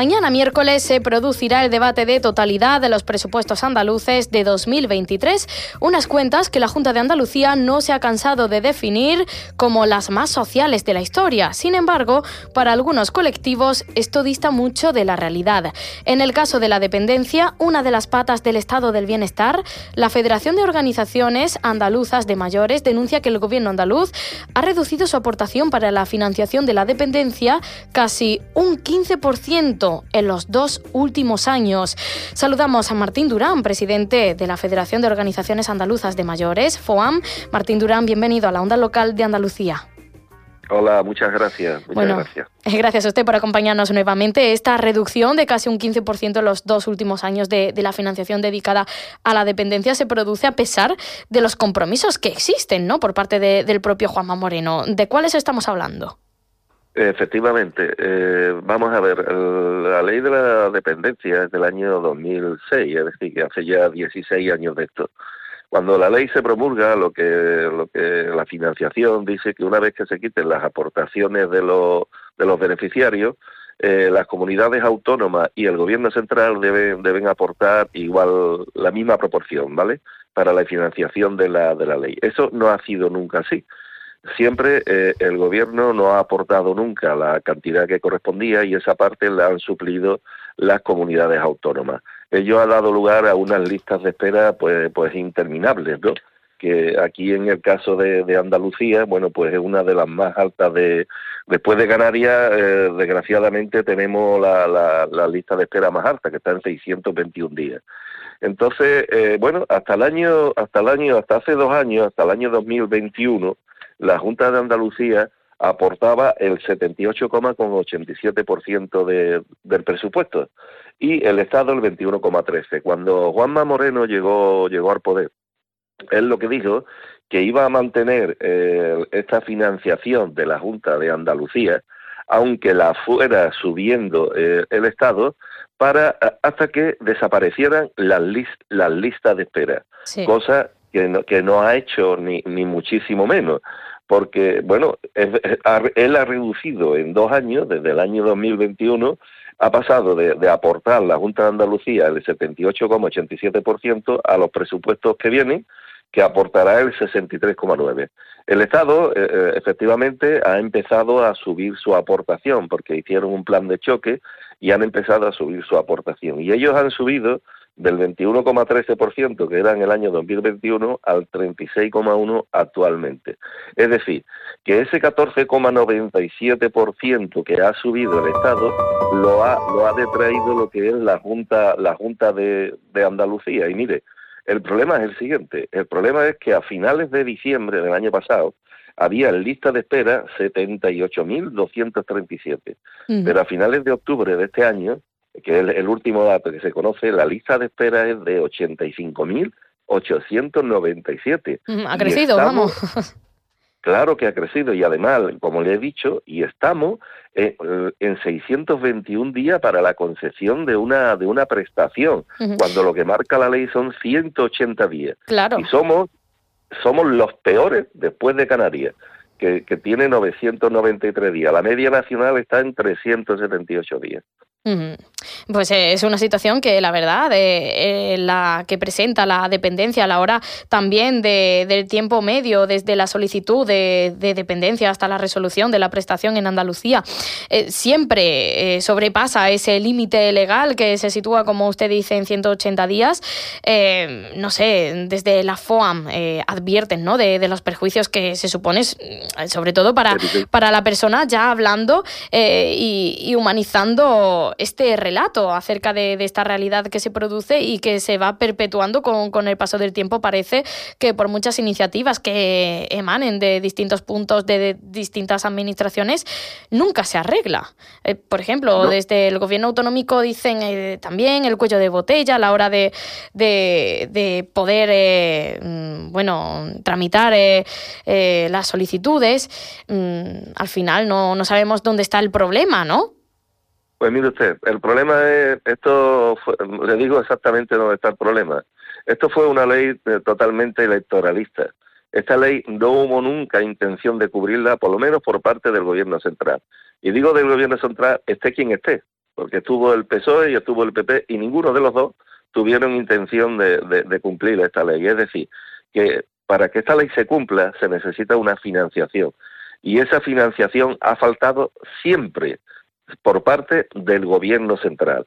Mañana miércoles se producirá el debate de totalidad de los presupuestos andaluces de 2023, unas cuentas que la Junta de Andalucía no se ha cansado de definir como las más sociales de la historia. Sin embargo, para algunos colectivos esto dista mucho de la realidad. En el caso de la dependencia, una de las patas del estado del bienestar, la Federación de Organizaciones Andaluzas de Mayores denuncia que el gobierno andaluz ha reducido su aportación para la financiación de la dependencia casi un 15% en los dos últimos años. Saludamos a Martín Durán, presidente de la Federación de Organizaciones Andaluzas de Mayores, FOAM. Martín Durán, bienvenido a la onda local de Andalucía. Hola, muchas gracias. Muchas gracias. Gracias a usted por acompañarnos nuevamente. Esta reducción de casi un 15% en los dos últimos años de, la financiación dedicada a la dependencia se produce a pesar de los compromisos que existen ¿no? por parte del propio Juanma Moreno. ¿De cuáles estamos hablando? Efectivamente, eh, vamos a ver, la ley de la dependencia es del año 2006, es decir, que hace ya 16 años de esto. Cuando la ley se promulga, lo que, lo que la financiación dice que una vez que se quiten las aportaciones de los, de los beneficiarios, eh, las comunidades autónomas y el gobierno central deben, deben aportar igual la misma proporción, ¿vale? Para la financiación de la, de la ley. Eso no ha sido nunca así siempre eh, el gobierno no ha aportado nunca la cantidad que correspondía y esa parte la han suplido las comunidades autónomas. Ello ha dado lugar a unas listas de espera pues, pues interminables, ¿no? que aquí en el caso de, Andalucía, bueno, pues es una de las más altas de... Después de Canarias, eh, desgraciadamente tenemos la, la, lista de espera más alta, que está en 621 días. Entonces, eh, bueno, hasta el año, hasta el año, hasta hace dos años, hasta el año 2021, la Junta de Andalucía aportaba el 78,87% de, del presupuesto y el Estado el 21,13%. Cuando Juanma Moreno llegó, llegó al poder, él lo que dijo que iba a mantener eh, esta financiación de la Junta de Andalucía, aunque la fuera subiendo eh, el Estado, para hasta que desaparecieran las, las listas de espera, cosa que no, que no ha hecho ni, ni muchísimo menos porque, bueno, él ha reducido en dos años, desde el año 2021, ha pasado de, aportar la Junta de Andalucía el 78,87% a los presupuestos que vienen, que aportará el 63,9%. El Estado, eh, eh, efectivamente, ha empezado a subir su aportación, porque hicieron un plan de choque y han empezado a subir su aportación. Y ellos han subido del 21,13% que era en el año 2021 al 36,1% actualmente. Es decir, que ese 14,97% que ha subido el Estado lo ha, lo ha detraído lo que es la Junta, la junta de, de Andalucía. Y mire, el problema es el siguiente. El problema es que a finales de diciembre del año pasado, había en lista de espera 78.237. Pero a finales de octubre de este año que es el último dato que se conoce, la lista de espera es de 85.897. Mm, ha crecido, vamos. Claro que ha crecido y además, como le he dicho, y estamos en, en 621 días para la concesión de una de una prestación, cuando lo que marca la ley son 180 días. Claro. Y somos somos los peores después de Canarias, que, que tiene 993 días. La media nacional está en 378 días. Pues eh, es una situación que la verdad, eh, la que presenta la dependencia a la hora también de, del tiempo medio desde la solicitud de, dependencia hasta la resolución de la prestación en Andalucía, eh, siempre sobrepasa ese límite legal que se sitúa, como usted dice, en 180 días. no sé, desde la FOAM advierten ¿no? de, los perjuicios que se supone, sobre todo para, para la persona ya hablando y humanizando este relato acerca de, esta realidad que se produce y que se va perpetuando con, con, el paso del tiempo. Parece que por muchas iniciativas que emanen de distintos puntos de, distintas administraciones, nunca se arregla. Eh, por ejemplo, desde el gobierno autonómico dicen eh, también el cuello de botella a la hora de, de, poder, eh, mm, bueno, tramitar las solicitudes. Mm, al final no, no sabemos dónde está el problema, ¿no? Pues mire usted, el problema es, esto, le digo exactamente dónde está el problema. Esto fue una ley eh, totalmente electoralista. Esta ley no hubo nunca intención de cubrirla, por lo menos por parte del gobierno central. Y digo del gobierno central, esté quien esté, porque estuvo el PSOE y estuvo el PP y ninguno de los dos tuvieron intención de, de cumplir esta ley. Es decir, que para que esta ley se cumpla se necesita una financiación. Y esa financiación ha faltado siempre por parte del gobierno central.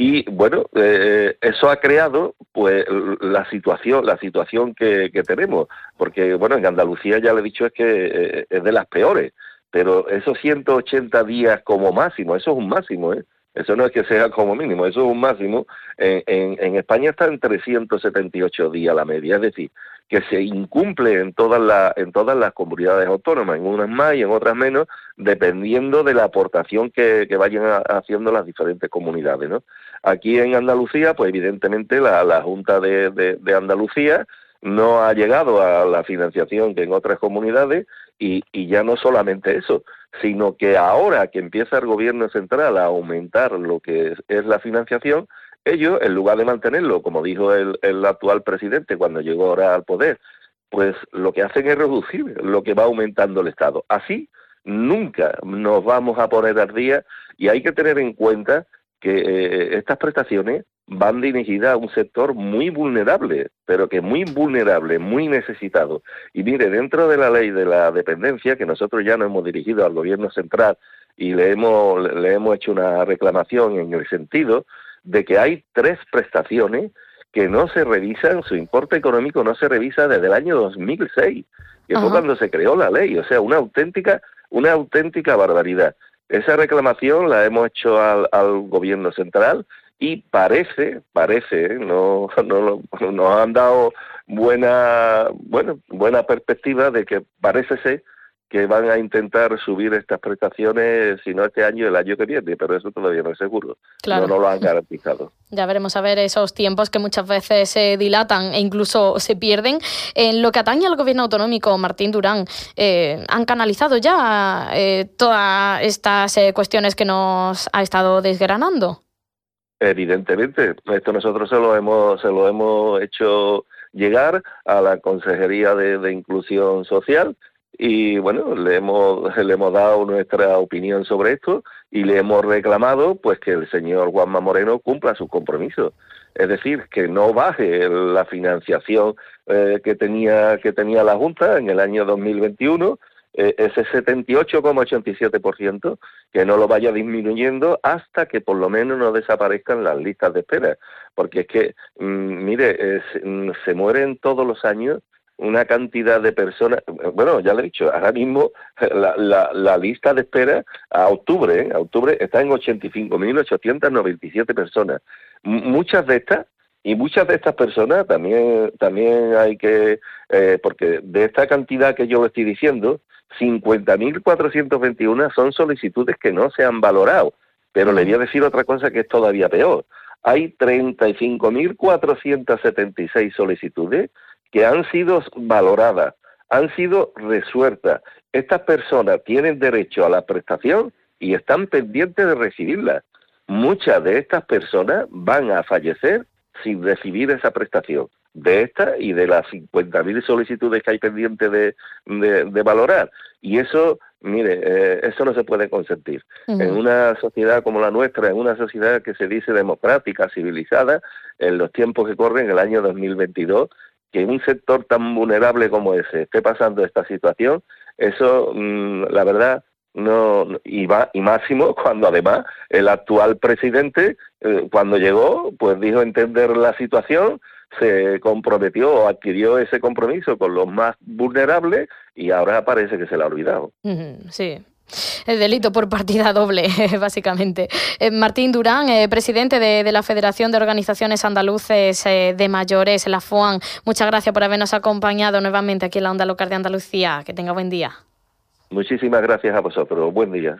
Y bueno, eh, eso ha creado pues la situación, la situación que, tenemos, porque bueno, en Andalucía ya le he dicho es que eh, es de las peores, pero esos 180 días como máximo, eso es un máximo, ¿eh? Eso no es que sea como mínimo, eso es un máximo. En, en, en España está en 378 días la media, es decir, que se incumple en todas las en todas las comunidades autónomas, en unas más y en otras menos, dependiendo de la aportación que, vayan haciendo las diferentes comunidades, ¿no? Aquí en Andalucía, pues evidentemente la, la Junta de, de, Andalucía no ha llegado a la financiación que en otras comunidades y, y ya no solamente eso, sino que ahora que empieza el gobierno central a aumentar lo que es la financiación, ellos, en lugar de mantenerlo, como dijo el, actual presidente cuando llegó ahora al poder, pues lo que hacen es reducir lo que va aumentando el Estado. Así nunca nos vamos a poner al día y hay que tener en cuenta que eh, estas prestaciones van dirigidas a un sector muy vulnerable, pero que muy vulnerable, muy necesitado. Y mire, dentro de la ley de la dependencia, que nosotros ya nos hemos dirigido al gobierno central y le hemos, le hemos hecho una reclamación en el sentido de que hay tres prestaciones que no se revisan, su importe económico no se revisa desde el año 2006, que fue cuando se creó la ley, o sea, una auténtica, una auténtica barbaridad. Esa reclamación la hemos hecho al, gobierno central y parece, parece, ¿eh? no, no, nos han dado buena, bueno, buena perspectiva de que parece ser que van a intentar subir estas prestaciones, si no este año, el año que viene, pero eso todavía no es seguro. No, no lo han garantizado. Ya veremos a ver esos tiempos que muchas veces se dilatan e incluso se pierden. En lo que atañe al gobierno autonómico, Martín Durán, eh, ¿han canalizado ya eh, todas estas eh, cuestiones que nos ha estado desgranando? Evidentemente, esto nosotros se lo hemos, se lo hemos hecho llegar a la Consejería de Inclusión Social y bueno, le hemos, le hemos dado nuestra opinión sobre esto y le hemos reclamado pues que el señor Juanma Moreno cumpla sus compromisos. Es decir, que no baje la financiación eh, que, tenía, que tenía la Junta en el año 2021, eh, ese 78,87%, que no lo vaya disminuyendo hasta que por lo menos no desaparezcan las listas de espera. Porque es que, mm, mire, mm, se mueren todos los años una cantidad de personas, bueno, ya le he dicho, ahora mismo la, la, lista de espera a octubre, ¿eh? a octubre está en 85.897 personas. muchas de estas, y muchas de estas personas también, también hay que, eh, porque de esta cantidad que yo estoy diciendo, 50.421 son solicitudes que no se han valorado. Pero le voy a decir otra cosa que es todavía peor. Hay 35.476 solicitudes que han sido valoradas, han sido resueltas. Estas personas tienen derecho a la prestación y están pendientes de recibirla. Muchas de estas personas van a fallecer sin recibir esa prestación. De esta y de las 50.000 solicitudes que hay pendientes de, de, valorar. Y eso, mire, eh, eso no se puede consentir. En una sociedad como la nuestra, en una sociedad que se dice democrática, civilizada, en los tiempos que corren, el año 2022, que un sector tan vulnerable como ese esté pasando esta situación, eso, mm, la verdad, no y, y máximo cuando además el actual presidente, eh, cuando llegó, pues dijo entender la situación, se comprometió o adquirió ese compromiso con los más vulnerables y ahora parece que se le ha olvidado. Sí, El delito por partida doble, básicamente. Eh, Martín Durán, eh, presidente de, la Federación de Organizaciones Andaluces eh, de Mayores, la FOAN, muchas gracias por habernos acompañado nuevamente aquí en la Onda Local de Andalucía. Que tenga buen día. Muchísimas gracias a vosotros. Buen día.